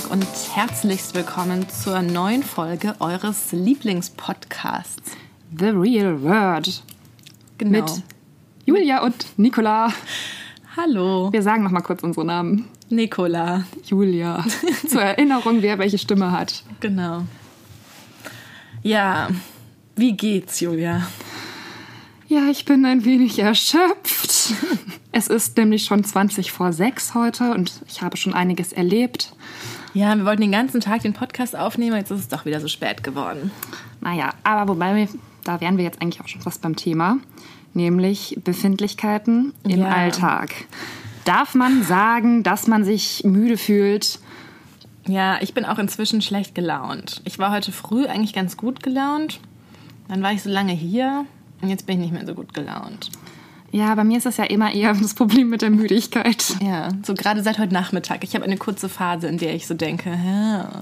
Tag und herzlichst willkommen zur neuen Folge eures Lieblingspodcasts. The Real Word. Genau. Mit Julia und Nicola. Hallo. Wir sagen noch mal kurz unsere Namen. Nicola. Julia. Zur Erinnerung, wer welche Stimme hat. Genau. Ja, wie geht's, Julia? Ja, ich bin ein wenig erschöpft. Es ist nämlich schon 20 vor 6 heute und ich habe schon einiges erlebt. Ja, wir wollten den ganzen Tag den Podcast aufnehmen, jetzt ist es doch wieder so spät geworden. Naja, aber wobei, wir, da wären wir jetzt eigentlich auch schon fast beim Thema, nämlich Befindlichkeiten im Ja. Alltag. Darf man sagen, dass man sich müde fühlt? Ja, ich bin auch inzwischen schlecht gelaunt. Ich war heute früh eigentlich ganz gut gelaunt. Dann war ich so lange hier und jetzt bin ich nicht mehr so gut gelaunt. Ja, bei mir ist das ja immer eher das Problem mit der Müdigkeit. Ja, so gerade seit heute Nachmittag. Ich habe eine kurze Phase, in der ich so denke, ja.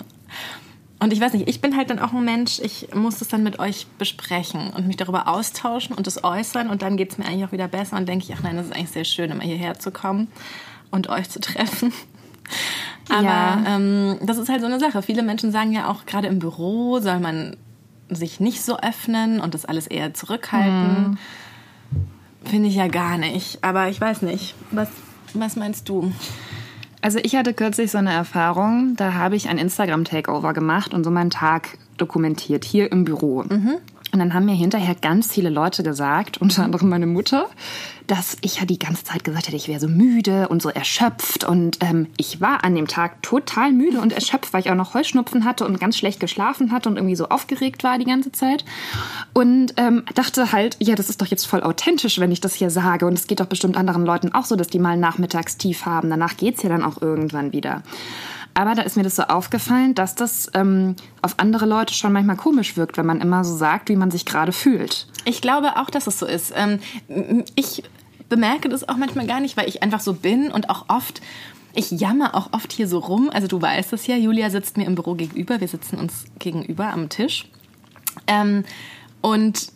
Und ich weiß nicht, ich bin halt dann auch ein Mensch, ich muss das dann mit euch besprechen und mich darüber austauschen und es äußern und dann geht es mir eigentlich auch wieder besser und denke ich, ach nein, das ist eigentlich sehr schön, immer hierher zu kommen und euch zu treffen. Aber Ja. ähm, das ist halt so eine Sache. Viele Menschen sagen ja auch, gerade im Büro soll man sich nicht so öffnen und das alles eher zurückhalten. Finde ich ja gar nicht. Aber ich weiß nicht. Was, was meinst du? Also ich hatte kürzlich so eine Erfahrung, da habe ich ein Instagram-Takeover gemacht und so meinen Tag dokumentiert, hier im Büro. Und dann haben mir hinterher ganz viele Leute gesagt, unter anderem meine Mutter, dass ich ja die ganze Zeit gesagt hätte, ich wäre so müde und so erschöpft. Und ähm, ich war an dem Tag total müde und erschöpft, weil ich auch noch Heuschnupfen hatte und ganz schlecht geschlafen hatte und irgendwie so aufgeregt war die ganze Zeit. Und ähm, dachte halt, ja, das ist doch jetzt voll authentisch, wenn ich das hier sage. Und es geht doch bestimmt anderen Leuten auch so, dass die mal nachmittags tief haben. Danach geht's ja dann auch irgendwann wieder. Aber da ist mir das so aufgefallen, dass das ähm, auf andere Leute schon manchmal komisch wirkt, wenn man immer so sagt, wie man sich gerade fühlt. Ich glaube auch, dass es so ist. Ähm, ich bemerke das auch manchmal gar nicht, weil ich einfach so bin und auch oft. Ich jammer auch oft hier so rum. Also du weißt es ja, Julia sitzt mir im Büro gegenüber. Wir sitzen uns gegenüber am Tisch. Ähm, und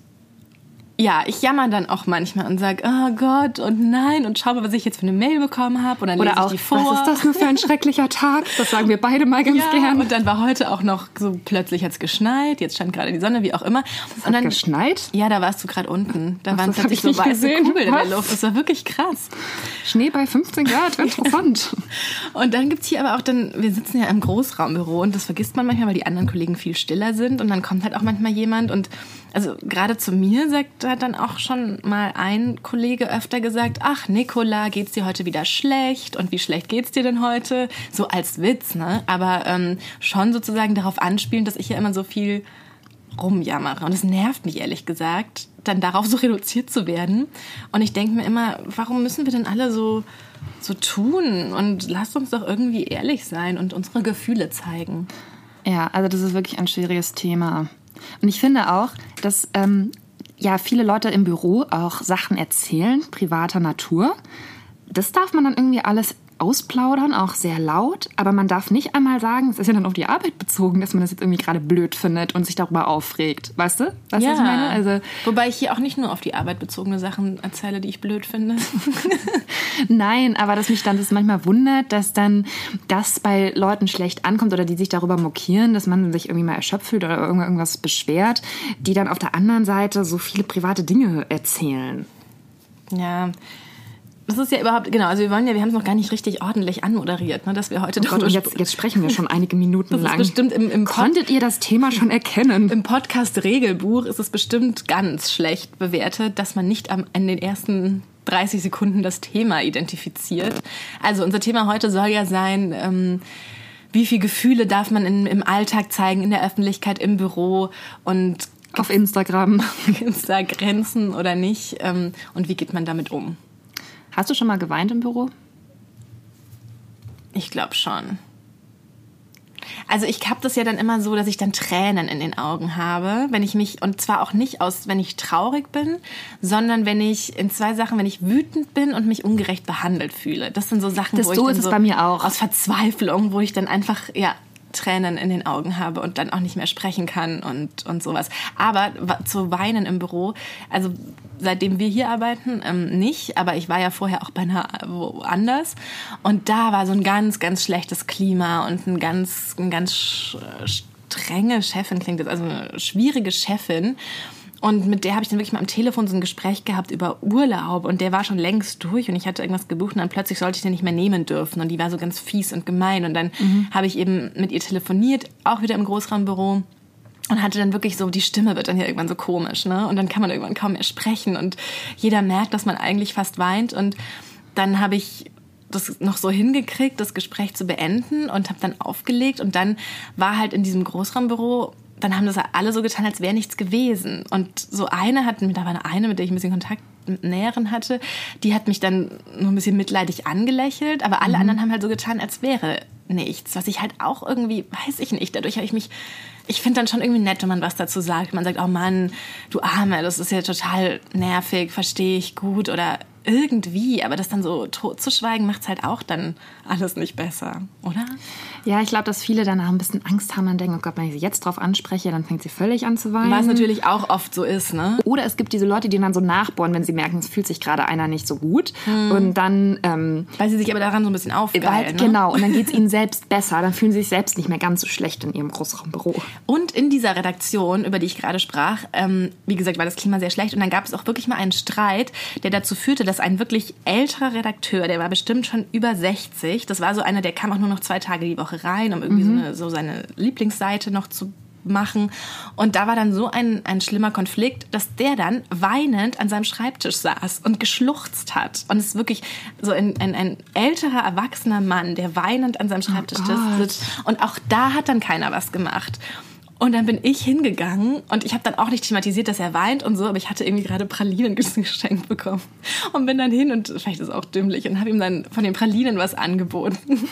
ja, ich jammer dann auch manchmal und sage, oh Gott und nein und schau mal, was ich jetzt für eine Mail bekommen habe. Und dann lese Oder auch, ich die vor. was ist das nur für ein schrecklicher Tag? Das sagen wir beide mal ganz Ja, gern. und dann war heute auch noch so plötzlich hat's geschneit, jetzt scheint gerade die Sonne, wie auch immer. und dann geschneit? Ja, da warst du gerade unten. Da waren das hab plötzlich ich so weiße gesehen. Kugeln in der? Luft. Das war wirklich krass. Schnee bei 15 Grad, interessant. Und dann gibt's hier aber auch dann, wir sitzen ja im Großraumbüro und das vergisst man manchmal, weil die anderen Kollegen viel stiller sind und dann kommt halt auch manchmal jemand und also gerade zu mir sagt hat dann auch schon mal ein Kollege öfter gesagt, ach Nicola, geht's dir heute wieder schlecht und wie schlecht geht's dir denn heute? So als Witz, ne? Aber ähm, schon sozusagen darauf anspielen, dass ich ja immer so viel rumjammere. Und es nervt mich ehrlich gesagt, dann darauf so reduziert zu werden. Und ich denke mir immer, warum müssen wir denn alle so, so tun? Und lasst uns doch irgendwie ehrlich sein und unsere Gefühle zeigen. Ja, also das ist wirklich ein schwieriges Thema. Und ich finde auch, dass ähm, ja viele Leute im Büro auch Sachen erzählen, privater Natur. Das darf man dann irgendwie alles ausplaudern, auch sehr laut, aber man darf nicht einmal sagen, es ist ja dann auf die Arbeit bezogen, dass man das jetzt irgendwie gerade blöd findet und sich darüber aufregt. Weißt du? Weißt du, was ich meine? Also, Wobei ich hier auch nicht nur auf die Arbeit bezogene Sachen erzähle, die ich blöd finde. Nein, aber dass mich dann das manchmal wundert, dass dann das bei Leuten schlecht ankommt oder die sich darüber mokieren, dass man sich irgendwie mal erschöpft fühlt oder irgend- irgendwas beschwert, die dann auf der anderen Seite so viele private Dinge erzählen. ja. Das ist ja überhaupt, genau, also wir wollen ja, wir haben es noch gar nicht richtig ordentlich anmoderiert, ne, dass wir heute Oh Gott, und jetzt, jetzt sprechen wir schon einige Minuten lang. bestimmt im- im Konntet ihr das Thema schon erkennen? Im Podcast-Regelbuch ist es bestimmt ganz schlecht bewertet, dass man nicht am, in den ersten 30 Sekunden das Thema identifiziert. Also unser Thema heute soll ja sein, ähm, wie viele Gefühle darf man in, im Alltag zeigen, in der Öffentlichkeit, im Büro und Auf Instagram. gibt es da Grenzen oder nicht ähm, und wie geht man damit um? Hast du schon mal geweint im Büro? Ich glaube schon. Also ich habe das ja dann immer so, dass ich dann Tränen in den Augen habe, wenn ich mich und zwar auch nicht aus, wenn ich traurig bin, sondern wenn ich in zwei Sachen, wenn ich wütend bin und mich ungerecht behandelt fühle. Das sind so Sachen, Das wo ich so dann ist es so bei mir auch. aus Verzweiflung, wo ich dann einfach ja Tränen in den Augen habe und dann auch nicht mehr sprechen kann und, und sowas. Aber zu weinen im Büro, also seitdem wir hier arbeiten, ähm, nicht, aber ich war ja vorher auch bei einer woanders und da war so ein ganz, ganz schlechtes Klima und ein ganz, ein ganz strenge Chefin klingt das, also eine schwierige Chefin. Und mit der habe ich dann wirklich mal am Telefon so ein Gespräch gehabt über Urlaub. Und der war schon längst durch und ich hatte irgendwas gebucht und dann plötzlich sollte ich den nicht mehr nehmen dürfen. Und die war so ganz fies und gemein. Und dann mhm. habe ich eben mit ihr telefoniert, auch wieder im Großraumbüro und hatte dann wirklich so, die Stimme wird dann ja irgendwann so komisch, ne? Und dann kann man irgendwann kaum mehr sprechen. Und jeder merkt, dass man eigentlich fast weint. Und dann habe ich das noch so hingekriegt, das Gespräch zu beenden und habe dann aufgelegt. Und dann war halt in diesem Großraumbüro dann haben das alle so getan, als wäre nichts gewesen. Und so eine hat, da war eine, mit der ich ein bisschen Kontakt näheren hatte, die hat mich dann nur ein bisschen mitleidig angelächelt, aber alle mhm. anderen haben halt so getan, als wäre nichts. Was ich halt auch irgendwie, weiß ich nicht, dadurch habe ich mich, ich finde dann schon irgendwie nett, wenn man was dazu sagt. Man sagt, oh Mann, du Arme, das ist ja total nervig, verstehe ich gut oder irgendwie, aber das dann so tot zu schweigen, macht es halt auch dann alles nicht besser, oder? Ja, ich glaube, dass viele danach ein bisschen Angst haben und denken, oh Gott, wenn ich sie jetzt drauf anspreche, dann fängt sie völlig an zu weinen. Was natürlich auch oft so ist, ne? Oder es gibt diese Leute, die dann so nachbohren, wenn sie merken, es fühlt sich gerade einer nicht so gut. Hm. Und dann... Ähm, weil sie sich aber daran so ein bisschen aufgeilen, ne? Genau, und dann geht es ihnen selbst besser. Dann fühlen sie sich selbst nicht mehr ganz so schlecht in ihrem Großraumbüro. Und in dieser Redaktion, über die ich gerade sprach, ähm, wie gesagt, war das Klima sehr schlecht. Und dann gab es auch wirklich mal einen Streit, der dazu führte, dass ein wirklich älterer Redakteur, der war bestimmt schon über 60, das war so einer, der kam auch nur noch zwei Tage die Woche rein, um irgendwie mhm. so, eine, so seine Lieblingsseite noch zu machen. Und da war dann so ein, ein schlimmer Konflikt, dass der dann weinend an seinem Schreibtisch saß und geschluchzt hat. Und es ist wirklich so ein, ein, ein älterer, erwachsener Mann, der weinend an seinem Schreibtisch oh sitzt. Und auch da hat dann keiner was gemacht. Und dann bin ich hingegangen und ich habe dann auch nicht thematisiert, dass er weint und so, aber ich hatte irgendwie gerade Pralinen geschenkt bekommen und bin dann hin und vielleicht ist es auch dümmlich und habe ihm dann von den Pralinen was angeboten.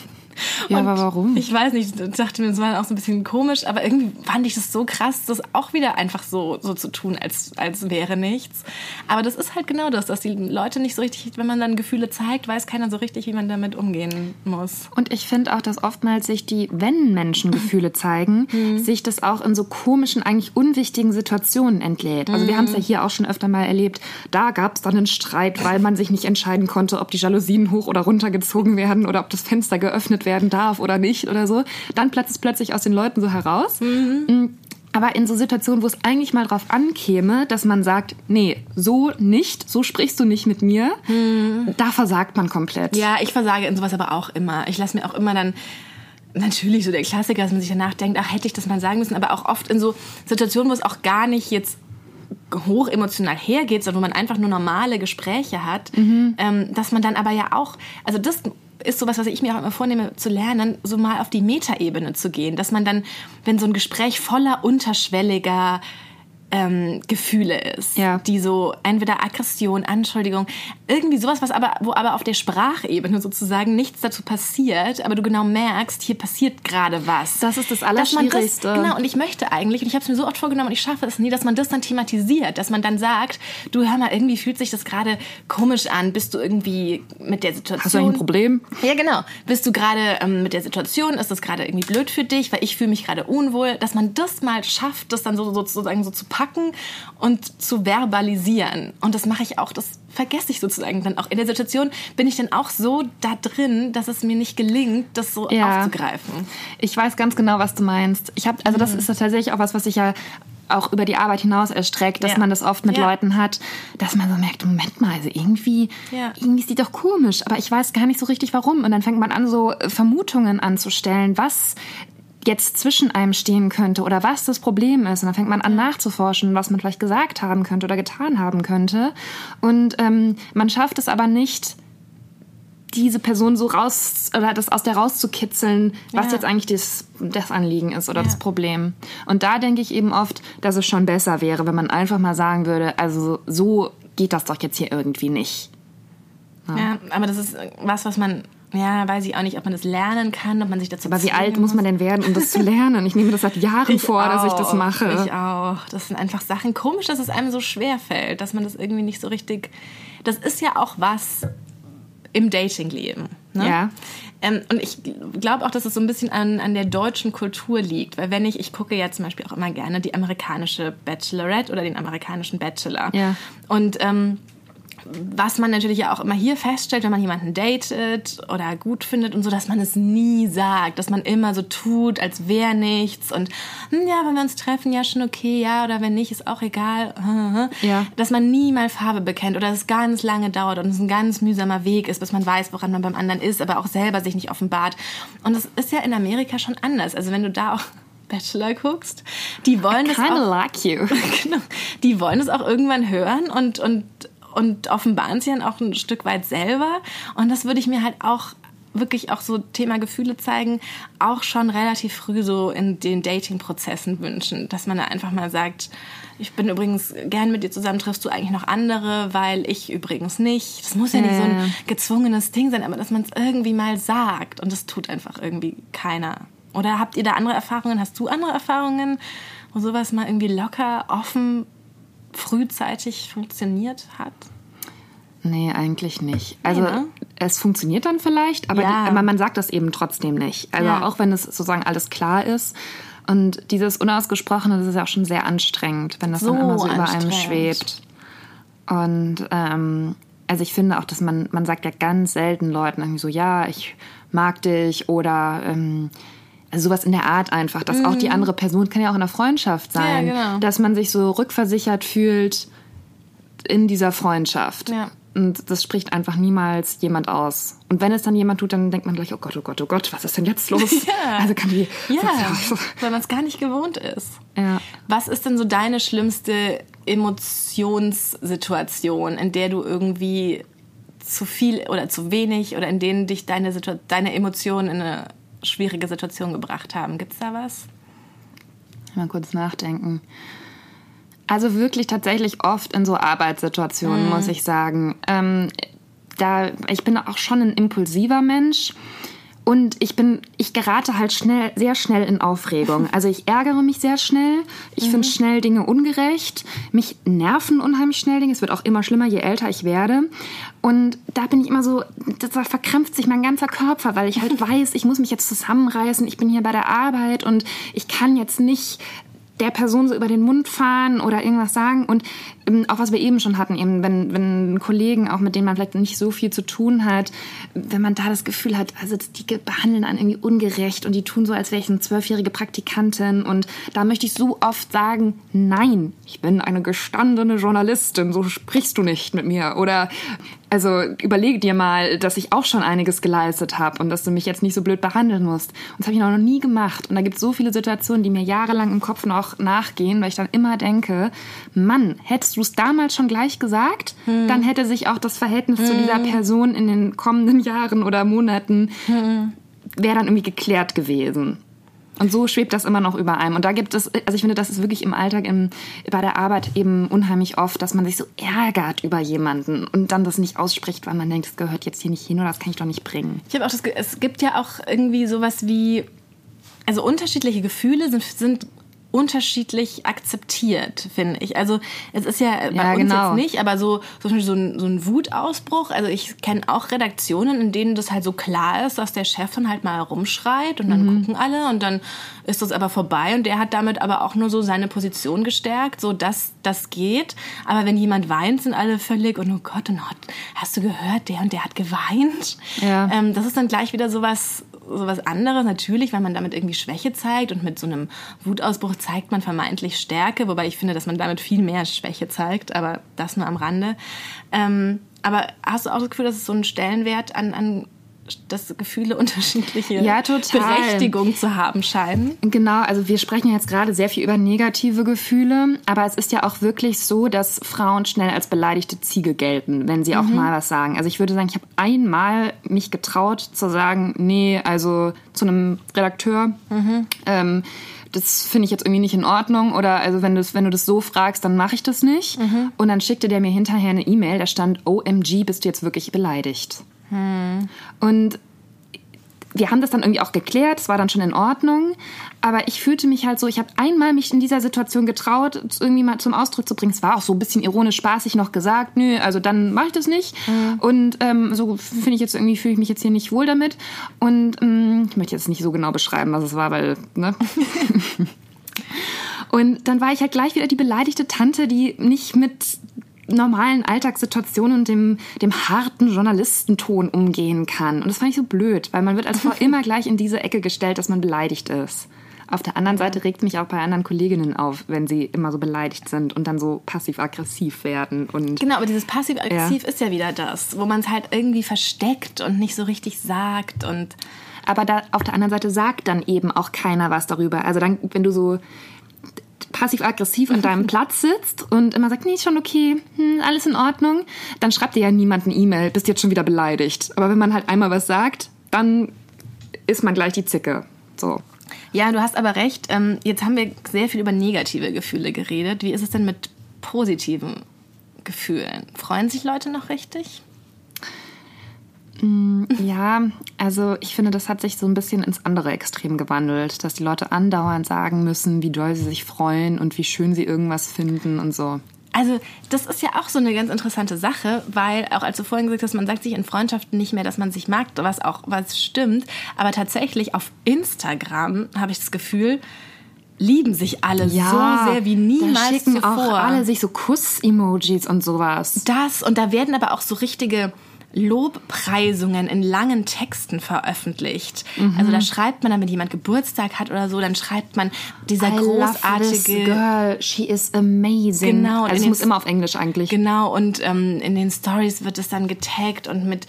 Ja, und aber warum? Ich weiß nicht, ich dachte mir, das war auch so ein bisschen komisch, aber irgendwie fand ich das so krass, das auch wieder einfach so, so zu tun, als, als wäre nichts. Aber das ist halt genau das, dass die Leute nicht so richtig, wenn man dann Gefühle zeigt, weiß keiner so richtig, wie man damit umgehen muss. Und ich finde auch, dass oftmals sich die, wenn Menschen Gefühle zeigen, mhm. sich das auch in so komischen, eigentlich unwichtigen Situationen entlädt. Also wir mhm. haben es ja hier auch schon öfter mal erlebt. Da gab es dann einen Streit, weil man sich nicht entscheiden konnte, ob die Jalousien hoch oder runter gezogen werden oder ob das Fenster geöffnet werden darf oder nicht oder so. Dann platzt es plötzlich aus den Leuten so heraus. Mhm. Mm, aber in so Situationen, wo es eigentlich mal drauf ankäme, dass man sagt, nee, so nicht, so sprichst du nicht mit mir, mhm. da versagt man komplett. Ja, ich versage in sowas aber auch immer. Ich lasse mir auch immer dann natürlich so der Klassiker, dass man sich danach denkt, ach, hätte ich das mal sagen müssen, aber auch oft in so Situationen, wo es auch gar nicht jetzt hoch emotional hergeht, sondern wo man einfach nur normale Gespräche hat, mhm. ähm, dass man dann aber ja auch, also das ist sowas, was ich mir auch immer vornehme zu lernen, so mal auf die Metaebene zu gehen, dass man dann, wenn so ein Gespräch voller unterschwelliger ähm, Gefühle ist, ja. die so entweder Aggression, Anschuldigung, irgendwie sowas, was aber, wo aber auf der Sprachebene sozusagen nichts dazu passiert, aber du genau merkst, hier passiert gerade was. Das ist das Allerschwierigste. Das, genau, und ich möchte eigentlich, und ich habe es mir so oft vorgenommen und ich schaffe es nie, dass man das dann thematisiert, dass man dann sagt, du hör mal, irgendwie fühlt sich das gerade komisch an, bist du irgendwie mit der Situation... Hast du ein Problem? Ja, genau. Bist du gerade ähm, mit der Situation, ist das gerade irgendwie blöd für dich, weil ich fühle mich gerade unwohl, dass man das mal schafft, das dann so sozusagen so zu packen packen und zu verbalisieren. Und das mache ich auch, das vergesse ich sozusagen dann auch. In der Situation bin ich dann auch so da drin, dass es mir nicht gelingt, das so ja. aufzugreifen. Ich weiß ganz genau, was du meinst. Ich habe, also das mhm. ist tatsächlich auch was, was ich ja auch über die Arbeit hinaus erstreckt, dass ja. man das oft mit ja. Leuten hat, dass man so merkt, Moment mal, also irgendwie, ja. irgendwie ist die doch komisch, aber ich weiß gar nicht so richtig warum. Und dann fängt man an, so Vermutungen anzustellen, was jetzt zwischen einem stehen könnte oder was das Problem ist. Und dann fängt man an nachzuforschen, was man vielleicht gesagt haben könnte oder getan haben könnte. Und ähm, man schafft es aber nicht, diese Person so raus oder das aus der rauszukitzeln, was ja. jetzt eigentlich das, das Anliegen ist oder ja. das Problem. Und da denke ich eben oft, dass es schon besser wäre, wenn man einfach mal sagen würde, also so geht das doch jetzt hier irgendwie nicht. Ja, ja aber das ist was, was man ja, weiß ich auch nicht, ob man das lernen kann, ob man sich dazu Aber wie alt muss man denn werden, um das zu lernen? Ich nehme das seit Jahren ich vor, auch, dass ich das mache. Ich auch. Das sind einfach Sachen komisch, dass es einem so schwer fällt, dass man das irgendwie nicht so richtig. Das ist ja auch was im Datingleben. Ne? Ja. Ähm, und ich glaube auch, dass es so ein bisschen an, an der deutschen Kultur liegt. Weil wenn ich, ich gucke ja zum Beispiel auch immer gerne die amerikanische Bachelorette oder den amerikanischen Bachelor. Ja. Und ähm, was man natürlich ja auch immer hier feststellt, wenn man jemanden datet oder gut findet und so, dass man es nie sagt, dass man immer so tut, als wäre nichts und hm, ja, wenn wir uns treffen, ja schon okay, ja, oder wenn nicht, ist auch egal. Ja. Dass man nie mal Farbe bekennt oder es ganz lange dauert und es ein ganz mühsamer Weg ist, bis man weiß, woran man beim anderen ist, aber auch selber sich nicht offenbart. Und das ist ja in Amerika schon anders. Also wenn du da auch Bachelor guckst, die wollen das Kinda auch, like you. genau, die wollen es auch irgendwann hören und, und, und offenbaren sich dann auch ein Stück weit selber. Und das würde ich mir halt auch wirklich auch so Thema Gefühle zeigen, auch schon relativ früh so in den Dating-Prozessen wünschen, dass man da einfach mal sagt, ich bin übrigens gern mit dir zusammen, triffst du eigentlich noch andere, weil ich übrigens nicht. Das muss ja nicht so ein gezwungenes Ding sein, aber dass man es irgendwie mal sagt und das tut einfach irgendwie keiner. Oder habt ihr da andere Erfahrungen? Hast du andere Erfahrungen, wo sowas mal irgendwie locker, offen, frühzeitig funktioniert hat? Nee, eigentlich nicht. Also ne? es funktioniert dann vielleicht, aber, Ja. die, aber man sagt das eben trotzdem nicht. Also Ja. auch wenn es sozusagen alles klar ist. Und dieses Unausgesprochene, das ist ja auch schon sehr anstrengend, wenn das So dann immer so über einem schwebt. Und ähm, also ich finde auch, dass man, man sagt ja ganz selten Leuten irgendwie so, ja, ich mag dich oder ähm, also sowas in der Art einfach, dass auch die andere Person kann ja auch in der Freundschaft sein, Mhm. Ja, genau. dass man sich so rückversichert fühlt in dieser Freundschaft. Ja. Und das spricht einfach niemals jemand aus. Und wenn es dann jemand tut, dann denkt man gleich, oh Gott, oh Gott, oh Gott, was ist denn jetzt los? Ja. Also kann die. Ja, weil man es gar nicht gewohnt ist. Ja. Was ist denn so deine schlimmste Emotionssituation, in der du irgendwie zu viel oder zu wenig oder in denen dich deine, Situ deine Emotionen in eine schwierige Situation gebracht haben? Gibt's da was? Mal kurz nachdenken. Also wirklich tatsächlich oft in so Arbeitssituationen, muss ich sagen. Ähm, da, ich bin auch schon ein impulsiver Mensch. Und ich bin, ich gerate halt schnell, sehr schnell in Aufregung. Also ich ärgere mich sehr schnell. Ich finde schnell Dinge ungerecht. Mich nerven unheimlich schnell Dinge. Es wird auch immer schlimmer, je älter ich werde. Und da bin ich immer so, da verkrampft sich mein ganzer Körper, weil ich halt weiß, ich muss mich jetzt zusammenreißen. Ich bin hier bei der Arbeit und ich kann jetzt nicht der Person so über den Mund fahren oder irgendwas sagen. Und auch was wir eben schon hatten, eben wenn, wenn Kollegen, auch mit denen man vielleicht nicht so viel zu tun hat, wenn man da das Gefühl hat, also die behandeln einen irgendwie ungerecht und die tun so, als wäre ich eine zwölfjährige Praktikantin. Und da möchte ich so oft sagen, nein, ich bin eine gestandene Journalistin, so sprichst du nicht mit mir. Oder also überlege dir mal, dass ich auch schon einiges geleistet habe und dass du mich jetzt nicht so blöd behandeln musst. Und das habe ich noch nie gemacht. Und da gibt es so viele Situationen, die mir jahrelang im Kopf noch nachgehen, weil ich dann immer denke, Mann, hättest du es damals schon gleich gesagt, dann hätte sich auch das Verhältnis zu dieser Person in den kommenden Jahren oder Monaten wäre dann irgendwie geklärt gewesen. Und so schwebt das immer noch über einem. Und da gibt es, also ich finde, das ist wirklich im Alltag, im, bei der Arbeit eben unheimlich oft, dass man sich so ärgert über jemanden und dann das nicht ausspricht, weil man denkt, das gehört jetzt hier nicht hin oder das kann ich doch nicht bringen. Ich habe auch das, es gibt ja auch irgendwie sowas wie, also unterschiedliche Gefühle sind, sind unterschiedlich akzeptiert, finde ich. Also es ist ja bei Ja, uns genau. jetzt nicht, aber so, so, zum Beispiel so, ein, so ein Wutausbruch. Also ich kenne auch Redaktionen, in denen das halt so klar ist, dass der Chef dann halt mal rumschreit und dann gucken alle und dann ist das aber vorbei und der hat damit aber auch nur so seine Position gestärkt, so dass das geht. Aber wenn jemand weint, sind alle völlig und oh Gott, und hast du gehört, der und der hat geweint. Ja. Ähm, das ist dann gleich wieder sowas sowas anderes natürlich, weil man damit irgendwie Schwäche zeigt und mit so einem Wutausbruch zeigt man vermeintlich Stärke, wobei ich finde, dass man damit viel mehr Schwäche zeigt, aber das nur am Rande. Ähm, aber hast du auch das Gefühl, dass es so einen Stellenwert an, an dass Gefühle unterschiedliche Ja. Berechtigung zu haben scheinen? Genau, also wir sprechen ja jetzt gerade sehr viel über negative Gefühle, aber es ist ja auch wirklich so, dass Frauen schnell als beleidigte Ziege gelten, wenn sie auch mal was sagen. Also ich würde sagen, ich habe einmal mich getraut zu sagen, nee, also zu einem Redakteur, ähm, das finde ich jetzt irgendwie nicht in Ordnung oder also wenn du wenn du das so fragst, dann mache ich das nicht. Und dann schickte der mir hinterher eine E-Mail, da stand OMG, bist du jetzt wirklich beleidigt? Und wir haben das dann irgendwie auch geklärt, es war dann schon in Ordnung, aber ich fühlte mich halt so, ich habe einmal mich in dieser Situation getraut, es irgendwie mal zum Ausdruck zu bringen. Es war auch so ein bisschen ironisch spaßig noch gesagt, nö, also dann mache ich das nicht. Mhm. Und ähm, so finde ich jetzt irgendwie, fühle ich mich jetzt hier nicht wohl damit. Und ähm, ich möchte jetzt nicht so genau beschreiben, was es war, weil, ne? Und dann war ich halt gleich wieder die beleidigte Tante, die nicht mit normalen Alltagssituationen und dem, dem harten Journalistenton umgehen kann. Und das fand ich so blöd, weil man wird als Frau immer gleich in diese Ecke gestellt, dass man beleidigt ist. Auf der anderen Seite regt mich auch bei anderen Kolleginnen auf, wenn sie immer so beleidigt sind und dann so passiv-aggressiv werden. Und genau, aber dieses passiv-aggressiv ja. ist ja wieder das, wo man es halt irgendwie versteckt und nicht so richtig sagt und aber da auf der anderen Seite sagt dann eben auch keiner was darüber. Also dann, wenn du so passiv-aggressiv an deinem Platz sitzt und immer sagt, nee, ist schon okay, hm, alles in Ordnung, dann schreibt dir ja niemand eine E-Mail, bist jetzt schon wieder beleidigt. Aber wenn man halt einmal was sagt, dann ist man gleich die Zicke. So. Ja, du hast aber recht. Ähm, jetzt haben wir sehr viel über negative Gefühle geredet. Wie ist es denn mit positiven Gefühlen? Freuen sich Leute noch richtig? Mm, ja, also ich finde, das hat sich so ein bisschen ins andere Extrem gewandelt, dass die Leute andauernd sagen müssen, wie doll sie sich freuen und wie schön sie irgendwas finden und so. Also das ist ja auch so eine ganz interessante Sache, weil auch als du vorhin gesagt hast, man sagt sich in Freundschaften nicht mehr, dass man sich mag, was auch was stimmt, aber tatsächlich auf Instagram habe ich das Gefühl, lieben sich alle ja, so sehr wie niemals da schicken zuvor. auch alle sich so Kuss-Emojis und sowas. Das und da werden aber auch so richtige Lobpreisungen in langen Texten veröffentlicht. Mhm. Also da schreibt man dann, wenn jemand Geburtstag hat oder so, dann schreibt man dieser I großartige girl, she is amazing. Genau, also es muss immer auf Englisch eigentlich. Genau und ähm, in den Stories wird es dann getaggt und mit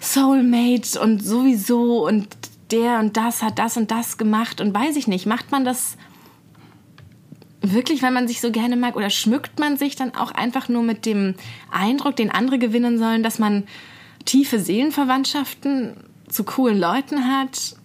Soulmate und sowieso und der und das hat das und das gemacht und weiß ich nicht, macht man das wirklich, weil man sich so gerne mag? Oder schmückt man sich dann auch einfach nur mit dem Eindruck, den andere gewinnen sollen, dass man tiefe Seelenverwandtschaften zu coolen Leuten hat?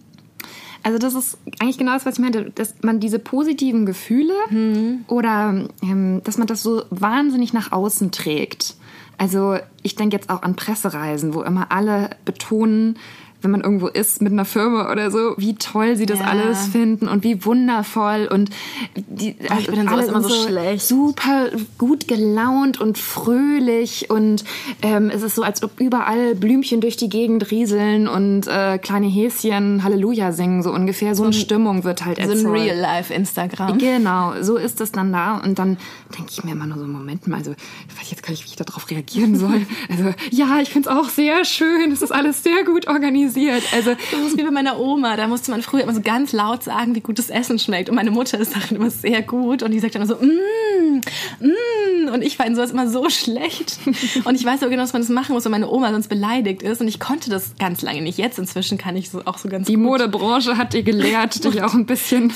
Also das ist eigentlich genau das, was ich meinte, dass man diese positiven Gefühle mhm. oder ähm, dass man das so wahnsinnig nach außen trägt. Also ich denke jetzt auch an Pressereisen, wo immer alle betonen, wenn man irgendwo ist mit einer Firma oder so, wie toll sie das ja. alles finden und wie wundervoll und die oh, ich bin alle immer so, so schlecht. super gut gelaunt und fröhlich und ähm, es ist so, als ob überall Blümchen durch die Gegend rieseln und äh, kleine Häschen Halleluja singen, so ungefähr. So, so eine Stimmung wird halt erzeugt. So ein Real-Life-Instagram. Genau, so ist das dann da und dann denke ich mir immer nur so, Moment mal, also ich weiß jetzt gar nicht, wie ich darauf reagieren soll. Also ja, ich finde es auch sehr schön, es ist alles sehr gut organisiert organisiert. Also das ist wie bei meiner Oma. Da musste man früher immer so ganz laut sagen, wie gut das Essen schmeckt. Und meine Mutter ist darin immer sehr gut. Und die sagt dann immer so, mmm, mmm. Und ich fand sowas immer so schlecht. Und ich weiß aber genau, dass man das machen muss, wenn meine Oma sonst beleidigt ist. Und ich konnte das ganz lange nicht. Jetzt inzwischen kann ich so auch so ganz Die gut. Modebranche hat dir gelehrt, dich auch ein bisschen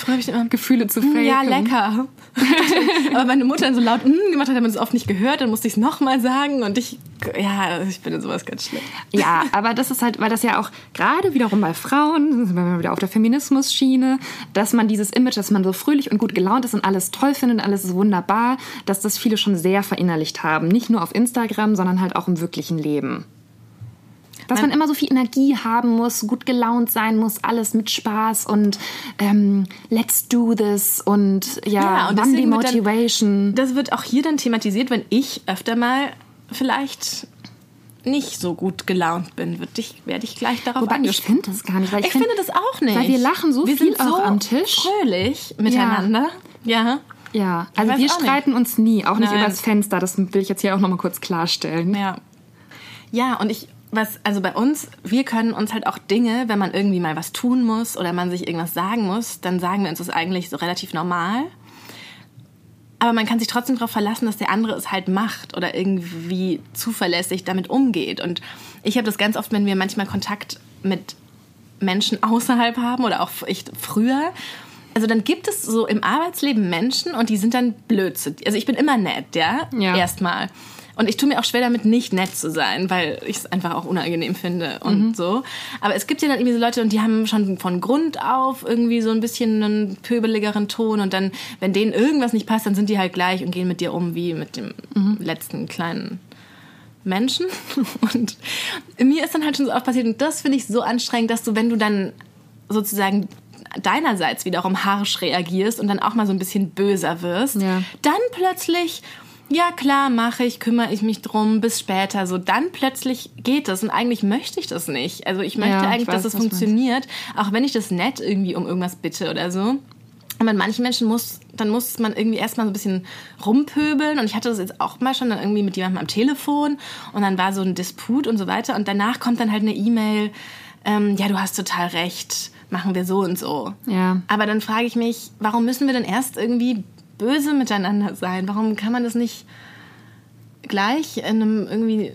Gefühle zu faken. Ja, lecker. aber meine Mutter dann so laut mm gemacht hat, hat man es oft nicht gehört. Dann musste ich es nochmal sagen. Und ich, ja, ich bin in sowas ganz schlecht. Ja, aber das ist halt, weil das ja auch gerade wiederum bei Frauen, sind wir wieder auf der Feminismus-Schiene, dass man dieses Image, dass man so fröhlich und gut gelaunt ist und alles toll findet, alles ist wunderbar, dass das viele schon sehr verinnerlicht haben. Nicht nur auf Instagram, sondern halt auch im wirklichen Leben. Dass man immer so viel Energie haben muss, gut gelaunt sein muss, alles mit Spaß und ähm, let's do this und ja, ja und die Motivation. Dann, das wird auch hier dann thematisiert, wenn ich öfter mal vielleicht nicht so gut gelaunt bin, wird ich, werde ich gleich darauf Wobei, Ich finde das gar nicht. ich, ich find, finde das auch nicht. Weil wir lachen so wir viel auch so am Tisch. fröhlich miteinander. Ja. Ja, also wir streiten nicht. uns nie, auch nicht Nein. übers Fenster. Das will ich jetzt hier auch nochmal kurz klarstellen. Ja. Ja, und ich, was, also bei uns, wir können uns halt auch Dinge, wenn man irgendwie mal was tun muss oder man sich irgendwas sagen muss, dann sagen wir uns das eigentlich so relativ normal aber man kann sich trotzdem darauf verlassen, dass der andere es halt macht oder irgendwie zuverlässig damit umgeht. Und ich habe das ganz oft, wenn wir manchmal Kontakt mit Menschen außerhalb haben oder auch ich früher. Also dann gibt es so im Arbeitsleben Menschen und die sind dann Blödsinn. Also ich bin immer nett, ja, ja. erstmal. Und ich tue mir auch schwer damit, nicht nett zu sein, weil ich es einfach auch unangenehm finde und mhm. so. Aber es gibt ja dann irgendwie so Leute und die haben schon von Grund auf irgendwie so ein bisschen einen pöbeligeren Ton und dann, wenn denen irgendwas nicht passt, dann sind die halt gleich und gehen mit dir um wie mit dem mhm. letzten kleinen Menschen. Und mir ist dann halt schon so oft passiert, und das finde ich so anstrengend, dass du, wenn du dann sozusagen deinerseits wiederum harsch reagierst und dann auch mal so ein bisschen böser wirst, Ja. dann plötzlich, ja klar, mache ich, kümmere ich mich drum, bis später. So, dann plötzlich geht es und eigentlich möchte ich das nicht. Also ich möchte Ja, ich eigentlich, weiß, dass es funktioniert, auch wenn ich das nett irgendwie um irgendwas bitte oder so. Und bei manchen Menschen muss, dann muss man irgendwie erstmal so ein bisschen rumpöbeln. Und ich hatte das jetzt auch mal schon dann irgendwie mit jemandem am Telefon. Und dann war so ein Disput und so weiter. Und danach kommt dann halt eine E-Mail, ähm, ja, du hast total recht, machen wir so und so. Ja. Aber dann frage ich mich, warum müssen wir denn erst irgendwie böse miteinander sein? Warum kann man das nicht gleich in einem irgendwie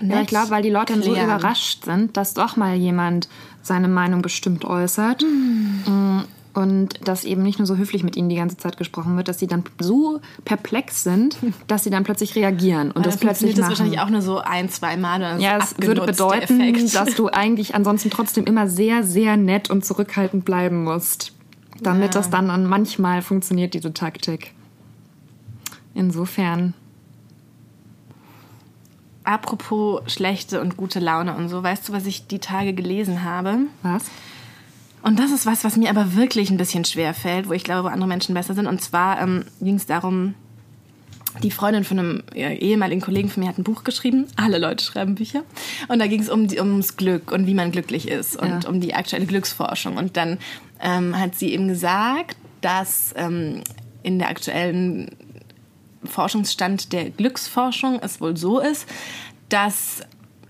Ja, ich glaube, weil die Leute dann so klären? überrascht sind, dass doch mal jemand seine Meinung bestimmt äußert. Mm, Und dass eben nicht nur so höflich mit ihnen die ganze Zeit gesprochen wird, dass sie dann so perplex sind, dass sie dann plötzlich reagieren und das Dann plötzlich das wahrscheinlich auch nur so ein, zwei Mal. Dann ist ja, es würde bedeuten, dass du eigentlich ansonsten trotzdem immer sehr, sehr nett und zurückhaltend bleiben musst. Damit Ja. das dann, dann manchmal funktioniert, diese Taktik. Insofern. Apropos schlechte und gute Laune und so, weißt du, was ich die Tage gelesen habe? Was? Und das ist was, was mir aber wirklich ein bisschen schwer fällt, wo ich glaube, wo andere Menschen besser sind. Und zwar ähm, ging es darum, die Freundin von einem ehemaligen Kollegen von mir hat ein Buch geschrieben. Alle Leute schreiben Bücher. Und da ging es um die, ums Glück und wie man glücklich ist und Ja. um die aktuelle Glücksforschung. Und dann ähm, hat sie eben gesagt, dass ähm, in der aktuellen Forschungsstand der Glücksforschung es wohl so ist, dass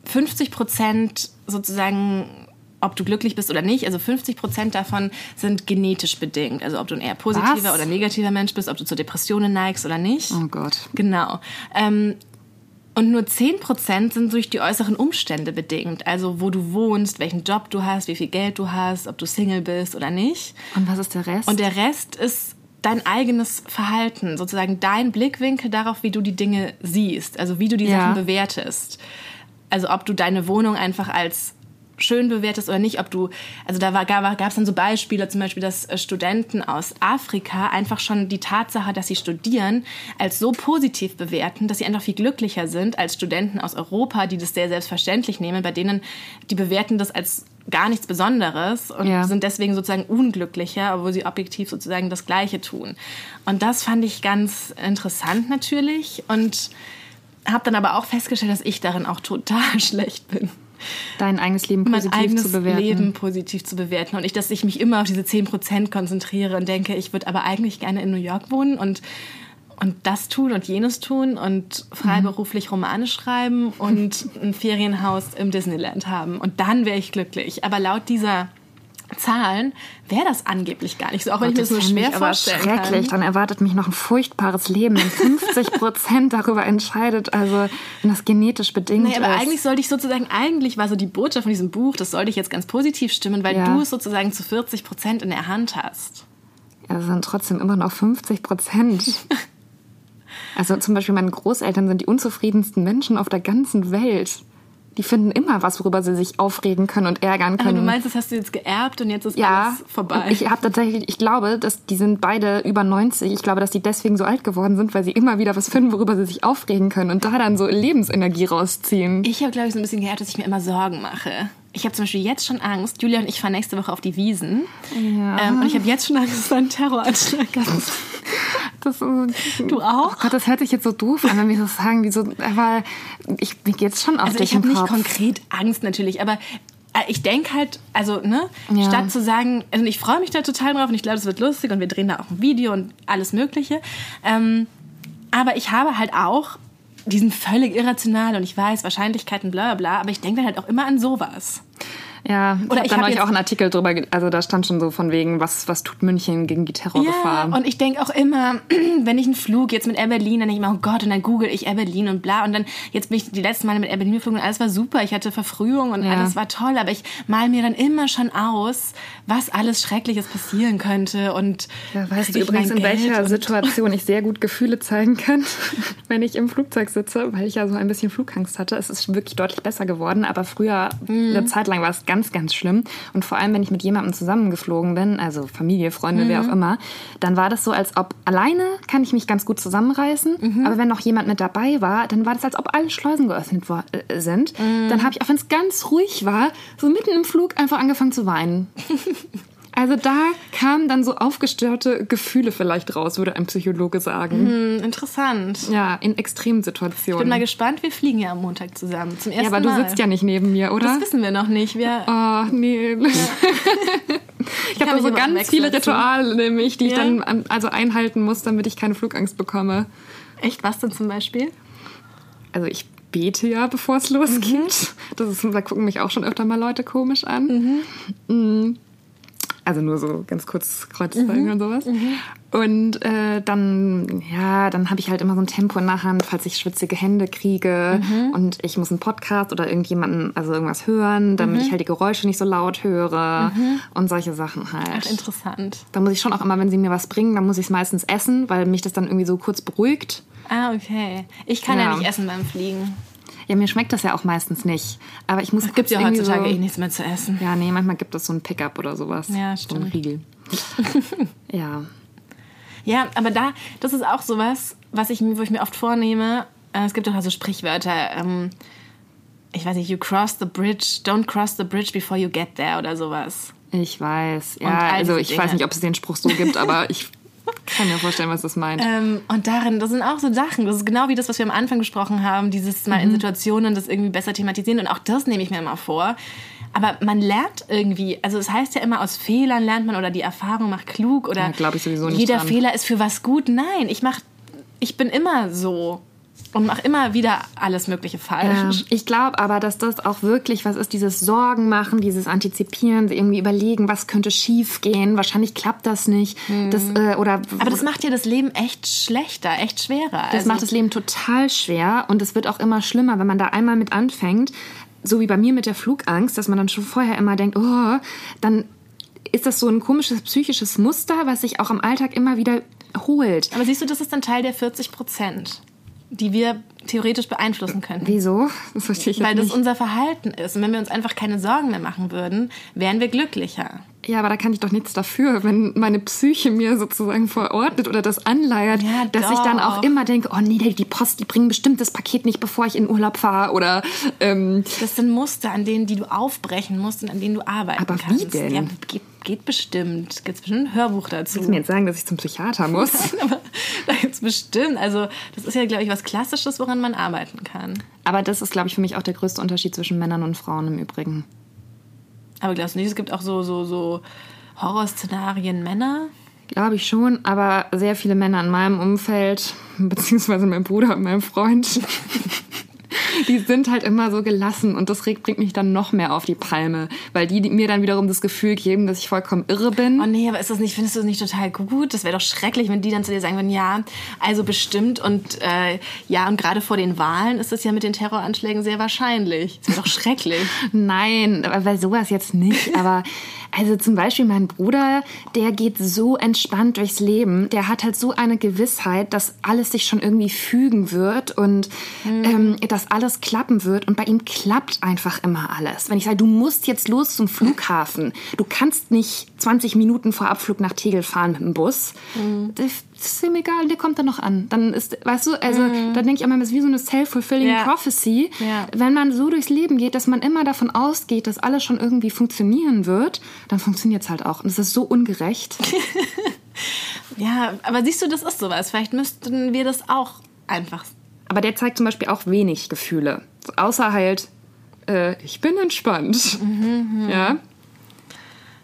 50 Prozent sozusagen, ob du glücklich bist oder nicht, also 50 Prozent davon sind genetisch bedingt. Also ob du ein eher positiver Was? oder negativer Mensch bist, ob du zu Depressionen neigst oder nicht. Oh Gott. Genau. Ähm, und nur 10% sind durch die äußeren Umstände bedingt. Also wo du wohnst, welchen Job du hast, wie viel Geld du hast, ob du Single bist oder nicht. Und was ist der Rest? Und der Rest ist dein eigenes Verhalten, sozusagen dein Blickwinkel darauf, wie du die Dinge siehst, also wie du die Ja. Sachen bewertest. Also ob du deine Wohnung einfach als schön bewertest oder nicht, ob du, also da gab es dann so Beispiele, zum Beispiel, dass äh, Studenten aus Afrika einfach schon die Tatsache, dass sie studieren, als so positiv bewerten, dass sie einfach viel glücklicher sind als Studenten aus Europa, die das sehr selbstverständlich nehmen, bei denen, die bewerten das als gar nichts Besonderes und Ja. sind deswegen sozusagen unglücklicher, obwohl sie objektiv sozusagen das Gleiche tun. Und das fand ich ganz interessant natürlich und habe dann aber auch festgestellt, dass ich darin auch total schlecht bin Dein eigenes Leben mein positiv eigenes zu bewerten. Leben positiv zu bewerten. Und ich, dass ich mich immer auf diese 10% konzentriere und denke, ich würde aber eigentlich gerne in New York wohnen und, und das tun und jenes tun und freiberuflich Romane schreiben und ein Ferienhaus im Disneyland haben. Und dann wäre ich glücklich. Aber laut dieser Zahlen wäre das angeblich gar nicht so, auch wenn ich mir das fände schwer aber vorstellen schrecklich. kann. Dann erwartet mich noch ein furchtbares Leben, wenn 50 Prozent darüber entscheidet, also wenn das genetisch bedingt Nee, aber ist. eigentlich sollte ich sozusagen, eigentlich war so die Botschaft von diesem Buch, das sollte ich jetzt ganz positiv stimmen, weil Ja. du es sozusagen zu 40 Prozent in der Hand hast. Ja, das sind trotzdem immer noch 50 Prozent. Also zum Beispiel meine Großeltern sind die unzufriedensten Menschen auf der ganzen Welt. Die finden immer was, worüber sie sich aufregen können und ärgern Aber können. du meinst, das hast du jetzt geerbt und jetzt ist ja, alles vorbei. Ich habe tatsächlich, ich glaube, dass die sind beide über 90. Ich glaube, dass die deswegen so alt geworden sind, weil sie immer wieder was finden, worüber sie sich aufregen können und da dann so Lebensenergie rausziehen. Ich habe, glaube ich, so ein bisschen geerbt, dass ich mir immer Sorgen mache. Ich habe zum Beispiel jetzt schon Angst. Julia und ich fahren nächste Woche auf die Wiesen. Ja. Ähm, und ich habe jetzt schon Angst, dass es einen Terroranschlag gibt. Das, Du auch? Oh Gott, das hört sich jetzt so doof an, wenn wir so sagen, wie so, aber ich, mir geht's schon auf Also ich habe nicht konkret Angst natürlich, aber äh, ich denke halt, also, ne, Ja. statt zu sagen, also ich freue mich da total drauf und ich glaube, es wird lustig und wir drehen da auch ein Video und alles Mögliche. Ähm, aber ich habe halt auch diesen völlig irrational und ich weiß, Wahrscheinlichkeiten, bla bla bla, aber ich denke dann halt auch immer an sowas. Ja, ich Oder habe ich dann hab euch auch einen Artikel drüber, also da stand schon so von wegen, was, was tut München gegen die Terrorgefahr. Ja, und ich denke auch immer, wenn ich einen Flug jetzt mit Air Berlin, dann denke ich immer, oh Gott, und dann google ich Air Berlin und bla. Und dann, jetzt bin ich die letzten Male mit Air Berlin geflogen und alles war super. Ich hatte Verfrühung und Ja. alles war toll. Aber ich mal mir dann immer schon aus, was alles Schreckliches passieren könnte. Und ja, weißt du übrigens, in welcher Geld Situation ich sehr gut Gefühle zeigen kann, wenn ich im Flugzeug sitze, weil ich ja so ein bisschen Flugangst hatte. Es ist wirklich deutlich besser geworden, aber früher, Mhm. eine Zeit lang war es ganz, ganz schlimm. Und vor allem, wenn ich mit jemandem zusammengeflogen bin, also Familie, Freunde, mhm. wer auch immer, dann war das so, als ob alleine kann ich mich ganz gut zusammenreißen. Mhm. Aber wenn noch jemand mit dabei war, dann war das, als ob alle Schleusen geöffnet äh, sind. Mhm. Dann habe ich, auch wenn es ganz ruhig war, so mitten im Flug einfach angefangen zu weinen. Also da kamen dann so aufgestörte Gefühle vielleicht raus, würde ein Psychologe sagen. Hm, interessant. Ja, in extremen Situationen. Ich bin mal gespannt, wir fliegen ja am Montag zusammen. Zum ersten Ja, aber Mal. du sitzt ja nicht neben mir, oder? Das wissen wir noch nicht. Wir oh, nee. Ja. ich habe so ganz viele Rituale, nämlich, die ja? ich dann also einhalten muss, damit ich keine Flugangst bekomme. Echt? Was denn zum Beispiel? Also ich bete ja, bevor es losgeht. Mhm. Das ist, da gucken mich auch schon öfter mal Leute komisch an. Mhm. Mhm. Also nur so ganz kurz Kreuzzeigen mhm. und sowas. Mhm. Und äh, dann, ja, dann habe ich halt immer so ein Tempo in der Hand, falls ich schwitzige Hände kriege mhm. und ich muss einen Podcast oder irgendjemanden, also irgendwas hören, damit mhm. ich halt die Geräusche nicht so laut höre mhm. und solche Sachen halt. Ach, interessant. Da muss ich schon auch immer, wenn sie mir was bringen, dann muss ich es meistens essen, weil mich das dann irgendwie so kurz beruhigt. Ah, okay. Ich kann ja, ja nicht essen beim Fliegen. Ja, mir schmeckt das ja auch meistens nicht. Aber ich muss. Es gibt ja heutzutage so, eh nichts mehr zu essen. Ja, nee, manchmal gibt es so ein Pickup oder sowas. Ja, stimmt. So ein Riegel. ja. Ja, aber da, das ist auch sowas, was ich, wo ich mir oft vornehme. Äh, es gibt doch also Sprichwörter. Ähm, ich weiß nicht, you cross the bridge, don't cross the bridge before you get there oder sowas. Ich weiß. Ja, also ich Dinge. weiß nicht, ob es den Spruch so gibt, aber ich kann mir vorstellen, was das meint. Ähm, und darin, das sind auch so Sachen. Das ist genau wie das, was wir am Anfang besprochen haben, dieses mal mhm. in Situationen das irgendwie besser thematisieren. Und auch das nehme ich mir immer vor. Aber man lernt irgendwie, also es das heißt ja immer, aus Fehlern lernt man oder die Erfahrung macht klug oder ja, ich sowieso nicht jeder dran. Fehler ist für was gut. Nein, ich mach, ich bin immer so und mache immer wieder alles Mögliche falsch. Ja, ich glaube aber, dass das auch wirklich was ist, dieses Sorgen machen, dieses Antizipieren, irgendwie überlegen, was könnte schief gehen. Wahrscheinlich klappt das nicht. Mhm. Das, äh, oder, aber das macht ja das Leben echt schlechter, echt schwerer. Das also, macht das Leben total schwer und es wird auch immer schlimmer, wenn man da einmal mit anfängt. So wie bei mir mit der Flugangst, dass man dann schon vorher immer denkt, oh, dann ist das so ein komisches psychisches Muster, was sich auch im Alltag immer wieder holt. Aber siehst du, das ist dann Teil der 40 Prozent die wir theoretisch beeinflussen können. Wieso? Das verstehe ich Weil das nicht. unser Verhalten ist. Und wenn wir uns einfach keine Sorgen mehr machen würden, wären wir glücklicher. Ja, aber da kann ich doch nichts dafür, wenn meine Psyche mir sozusagen verordnet oder das anleiert, ja, dass ich dann auch immer denke, oh nee, die Post, die bringen bestimmt das Paket nicht, bevor ich in Urlaub fahre oder... Ähm, das sind Muster, an denen die du aufbrechen musst und an denen du arbeiten aber kannst. Aber wie denn? Ja, geht, geht bestimmt. Gibt es bestimmt ein Hörbuch dazu. Willst du mir jetzt sagen, dass ich zum Psychiater muss? Nein, aber da gibt es bestimmt. Also das ist ja, glaube ich, was Klassisches, woran man arbeiten kann. Aber das ist, glaube ich, für mich auch der größte Unterschied zwischen Männern und Frauen im Übrigen. Aber glaubst du nicht, es gibt auch so, so, so Horrorszenarien Männer? Glaube ich schon, aber sehr viele Männer in meinem Umfeld, beziehungsweise mein Bruder und mein Freund, die sind halt immer so gelassen und das bringt mich dann noch mehr auf die Palme, weil die mir dann wiederum das Gefühl geben, dass ich vollkommen irre bin. Oh nee, aber ist das nicht, findest du das nicht total gut? Das wäre doch schrecklich, wenn die dann zu dir sagen würden, ja, also bestimmt und äh, ja, und gerade vor den Wahlen ist das ja mit den Terroranschlägen sehr wahrscheinlich. Das wäre doch schrecklich. Nein, weil sowas jetzt nicht, aber also zum Beispiel mein Bruder, der geht so entspannt durchs Leben. Der hat halt so eine Gewissheit, dass alles sich schon irgendwie fügen wird und mhm. ähm, dass alles klappen wird. Und bei ihm klappt einfach immer alles. Wenn ich sage, du musst jetzt los zum Flughafen, du kannst nicht 20 Minuten vor Abflug nach Tegel fahren mit dem Bus. Mhm ist ihm egal, der kommt dann noch an. Dann ist, weißt du, also mhm. da denke ich immer, es ist wie so eine self-fulfilling ja. prophecy. Ja. Wenn man so durchs Leben geht, dass man immer davon ausgeht, dass alles schon irgendwie funktionieren wird, dann funktioniert es halt auch. Und es ist so ungerecht. ja, aber siehst du, das ist sowas. Vielleicht müssten wir das auch einfach. Aber der zeigt zum Beispiel auch wenig Gefühle. Außer halt, äh, ich bin entspannt. Mhm, mhm. ja.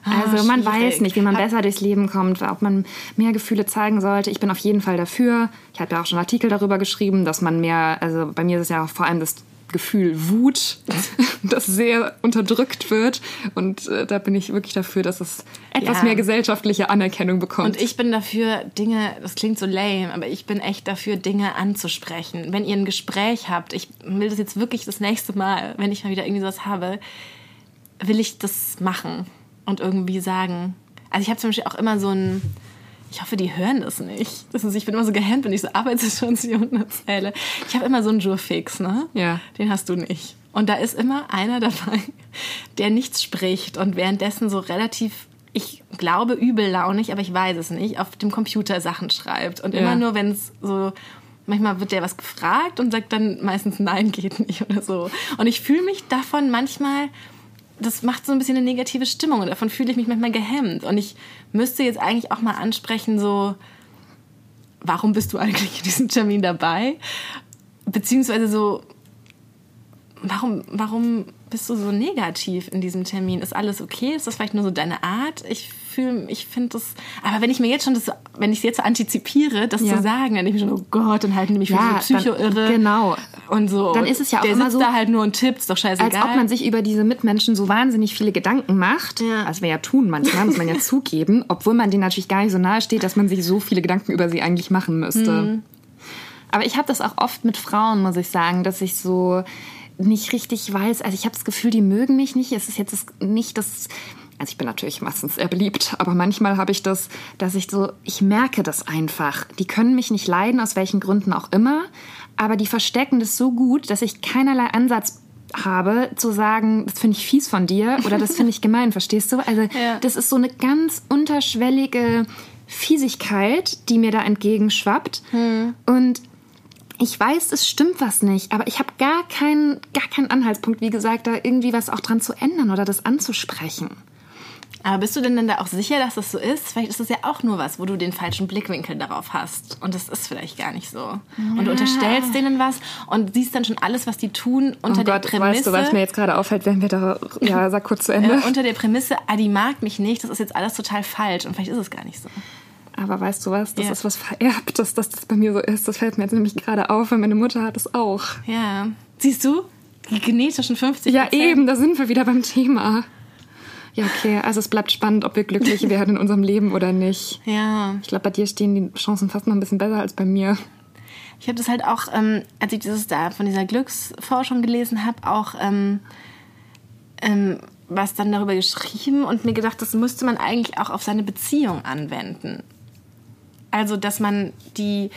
Ah, also man schwierig. weiß nicht, wie man besser durchs Leben kommt, ob man mehr Gefühle zeigen sollte. Ich bin auf jeden Fall dafür. Ich habe ja auch schon Artikel darüber geschrieben, dass man mehr, also bei mir ist es ja vor allem das Gefühl Wut, das sehr unterdrückt wird. Und äh, da bin ich wirklich dafür, dass es etwas ja. mehr gesellschaftliche Anerkennung bekommt. Und ich bin dafür, Dinge, das klingt so lame, aber ich bin echt dafür, Dinge anzusprechen. Wenn ihr ein Gespräch habt, ich will das jetzt wirklich das nächste Mal, wenn ich mal wieder irgendwie sowas habe, will ich das machen und irgendwie sagen. Also ich habe zum Beispiel auch immer so ein, ich hoffe, die hören das nicht. Das ist, ich bin immer so gehemmt, wenn ich so Arbeitssituationen erzähle. Ich habe immer so einen Jurfix, ne? Ja. Den hast du nicht. Und da ist immer einer dabei, der nichts spricht und währenddessen so relativ, ich glaube, übellaunig, aber ich weiß es nicht, auf dem Computer Sachen schreibt. Und immer Ja. nur, wenn es so, manchmal wird der was gefragt und sagt dann meistens Nein, geht nicht oder so. Und ich fühle mich davon manchmal, das macht so ein bisschen eine negative Stimmung und davon fühle ich mich manchmal gehemmt. Und ich müsste jetzt eigentlich auch mal ansprechen, so, warum bist du eigentlich in diesem Termin dabei? Beziehungsweise so, warum, warum bist du so negativ in diesem Termin? Ist alles okay? Ist das vielleicht nur so deine Art? Ich fühle, ich finde das, aber wenn ich mir jetzt schon das, wenn ich es jetzt so antizipiere, das Ja. zu sagen, dann denke ich mir schon, oh Gott, dann halten die mich für Ja, so Psycho-Irre. genau. Und so. Dann ist es ja auch der immer sitzt so, da halt nur und tippt, doch scheißegal. Als ob man sich über diese Mitmenschen so wahnsinnig viele Gedanken macht. Ja. Was wir ja tun manchmal, muss man ja zugeben. Obwohl man denen natürlich gar nicht so nahe steht, dass man sich so viele Gedanken über sie eigentlich machen müsste. Mhm. Aber ich habe das auch oft mit Frauen, muss ich sagen, dass ich so nicht richtig weiß. Also ich habe das Gefühl, die mögen mich nicht. Es ist jetzt nicht das... Also ich bin natürlich meistens sehr beliebt, aber manchmal habe ich das, dass ich so, ich merke das einfach. Die können mich nicht leiden, aus welchen Gründen auch immer, aber die verstecken das so gut, dass ich keinerlei Ansatz habe, zu sagen, das finde ich fies von dir oder das finde ich gemein, verstehst du? Also Ja. das ist so eine ganz unterschwellige Fiesigkeit, die mir da entgegenschwappt. Und ich weiß, es stimmt was nicht, aber ich habe gar keinen, gar keinen Anhaltspunkt, wie gesagt, da irgendwie was auch dran zu ändern oder das anzusprechen. Aber bist du denn dann da auch sicher, dass das so ist? Vielleicht ist das ja auch nur was, wo du den falschen Blickwinkel darauf hast. Und das ist vielleicht gar nicht so. Und du unterstellst denen was und siehst dann schon alles, was die tun, unter oh der Gott, Prämisse. weißt du, was mir jetzt gerade auffällt, wenn wir da, ja, sag kurz zu Ende. äh, unter der Prämisse, ah, die mag mich nicht, das ist jetzt alles total falsch. Und vielleicht ist es gar nicht so. Aber weißt du was, das Ja. ist was Vererbtes, dass das bei mir so ist. Das fällt mir jetzt nämlich gerade auf, weil meine Mutter hat es auch. Ja. Siehst du? Die genetischen 50 Ja, eben, da sind wir wieder beim Thema. Ja, okay, also es bleibt spannend, ob wir glücklich werden in unserem Leben oder nicht. Ja. Ich glaube, bei dir stehen die Chancen fast noch ein bisschen besser als bei mir. Ich habe das halt auch, ähm, als ich dieses da von dieser Glücksforschung gelesen habe, auch ähm, ähm, was dann darüber geschrieben und mir gedacht, das müsste man eigentlich auch auf seine Beziehung anwenden. Also, dass man die,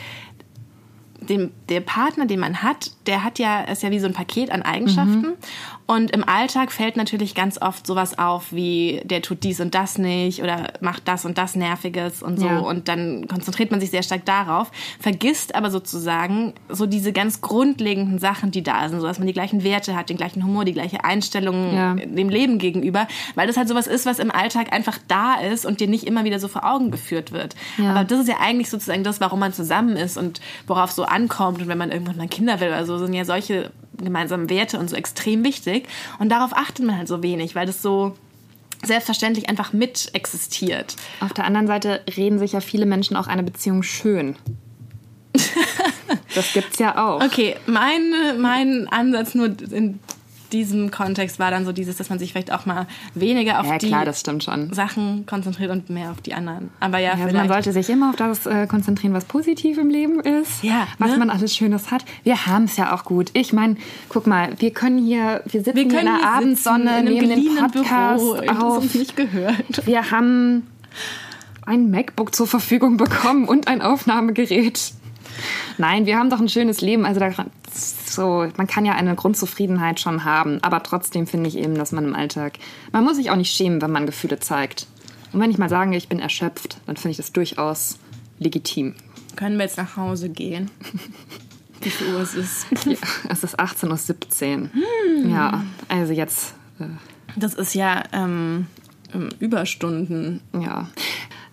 dem, der Partner, den man hat, der hat ja, ist ja wie so ein Paket an Eigenschaften. Und im Alltag fällt natürlich ganz oft sowas auf, wie der tut dies und das nicht oder macht das und das Nerviges und so. Ja. Und dann konzentriert man sich sehr stark darauf, vergisst aber sozusagen so diese ganz grundlegenden Sachen, die da sind, so dass man die gleichen Werte hat, den gleichen Humor, die gleiche Einstellung Ja. dem Leben gegenüber, weil das halt sowas ist, was im Alltag einfach da ist und dir nicht immer wieder so vor Augen geführt wird. Ja. Aber das ist ja eigentlich sozusagen das, warum man zusammen ist und worauf so ankommt und wenn man irgendwann mal Kinder will oder so, sind ja solche gemeinsamen Werte und so extrem wichtig und darauf achtet man halt so wenig, weil das so selbstverständlich einfach mit existiert. Auf der anderen Seite reden sich ja viele Menschen auch eine Beziehung schön. das gibt's ja auch. Okay, mein, mein Ansatz nur in diesem Kontext war dann so dieses, dass man sich vielleicht auch mal weniger auf Ja, die klar, das stimmt schon. Sachen konzentriert und mehr auf die anderen. Aber ja, Ja, also man sollte sich immer auf das äh, konzentrieren, was positiv im Leben ist, Ja, was ne? man alles Schönes hat. Wir haben es ja auch gut. Ich meine, guck mal, wir können hier, wir sitzen wir hier in der Abendsonne, in einem nehmen den Podcast Büro. Auf. uns nicht gehört. Wir haben ein MacBook zur Verfügung bekommen und ein Aufnahmegerät. Nein, wir haben doch ein schönes Leben. Also da, so, man kann ja eine Grundzufriedenheit schon haben, aber trotzdem finde ich eben, dass man im Alltag, man muss sich auch nicht schämen, wenn man Gefühle zeigt. Und wenn ich mal sage, ich bin erschöpft, dann finde ich das durchaus legitim. Können wir jetzt nach Hause gehen? Wie viel Uhr es ist? Ja, es ist 18.17 Uhr. Ja, also jetzt, äh, Das ist ja ähm, ähm, Überstunden. ja.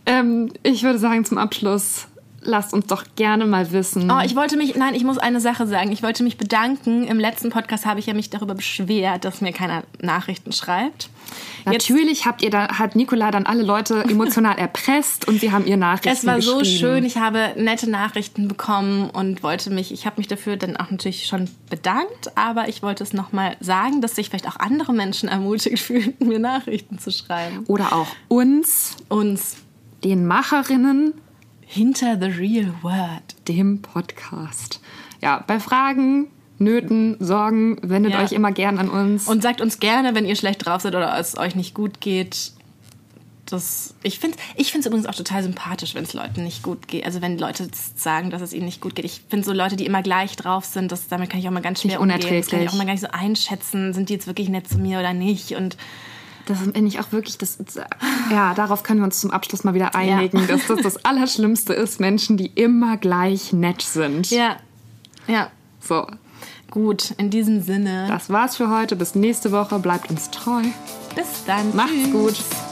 Ähm, ich würde sagen, zum Abschluss, lasst uns doch gerne mal wissen. Oh, ich wollte mich, nein, ich muss eine Sache sagen. Ich wollte mich bedanken. Im letzten Podcast habe ich ja mich darüber beschwert, dass mir keiner Nachrichten schreibt. Jetzt, Natürlich habt ihr da, hat Nicola dann alle Leute emotional erpresst und sie haben ihr Nachrichten es war so schön. Ich habe nette Nachrichten bekommen und wollte mich, ich habe mich dafür dann auch natürlich schon bedankt, aber ich wollte es nochmal sagen, dass sich vielleicht auch andere Menschen ermutigt fühlen, mir Nachrichten zu schreiben. Oder auch uns, Uns den Macherinnen, hinter the real word. dem Podcast. Ja, bei Fragen, Nöten, Sorgen, wendet Ja. euch immer gern an uns. Und sagt uns gerne, wenn ihr schlecht drauf seid oder es euch nicht gut geht, das, ich finde es ich übrigens auch total sympathisch, wenn es Leuten nicht gut geht. Also wenn Leute sagen, dass es ihnen nicht gut geht. Ich finde so Leute, die immer gleich drauf sind, das, damit kann ich auch mal ganz schwer umgehen. Das kann ich auch mal gar nicht so einschätzen. Sind die jetzt wirklich nett zu mir oder nicht? Und das finde ich auch wirklich, das, ja, darauf können wir uns zum Abschluss mal wieder einigen, ja. dass das das Allerschlimmste ist, Menschen, die immer gleich nett sind. Ja, ja. So. Gut, in diesem Sinne. Das war's für heute. Bis nächste Woche. Bleibt uns treu. Bis dann. Macht's Tschüss. gut.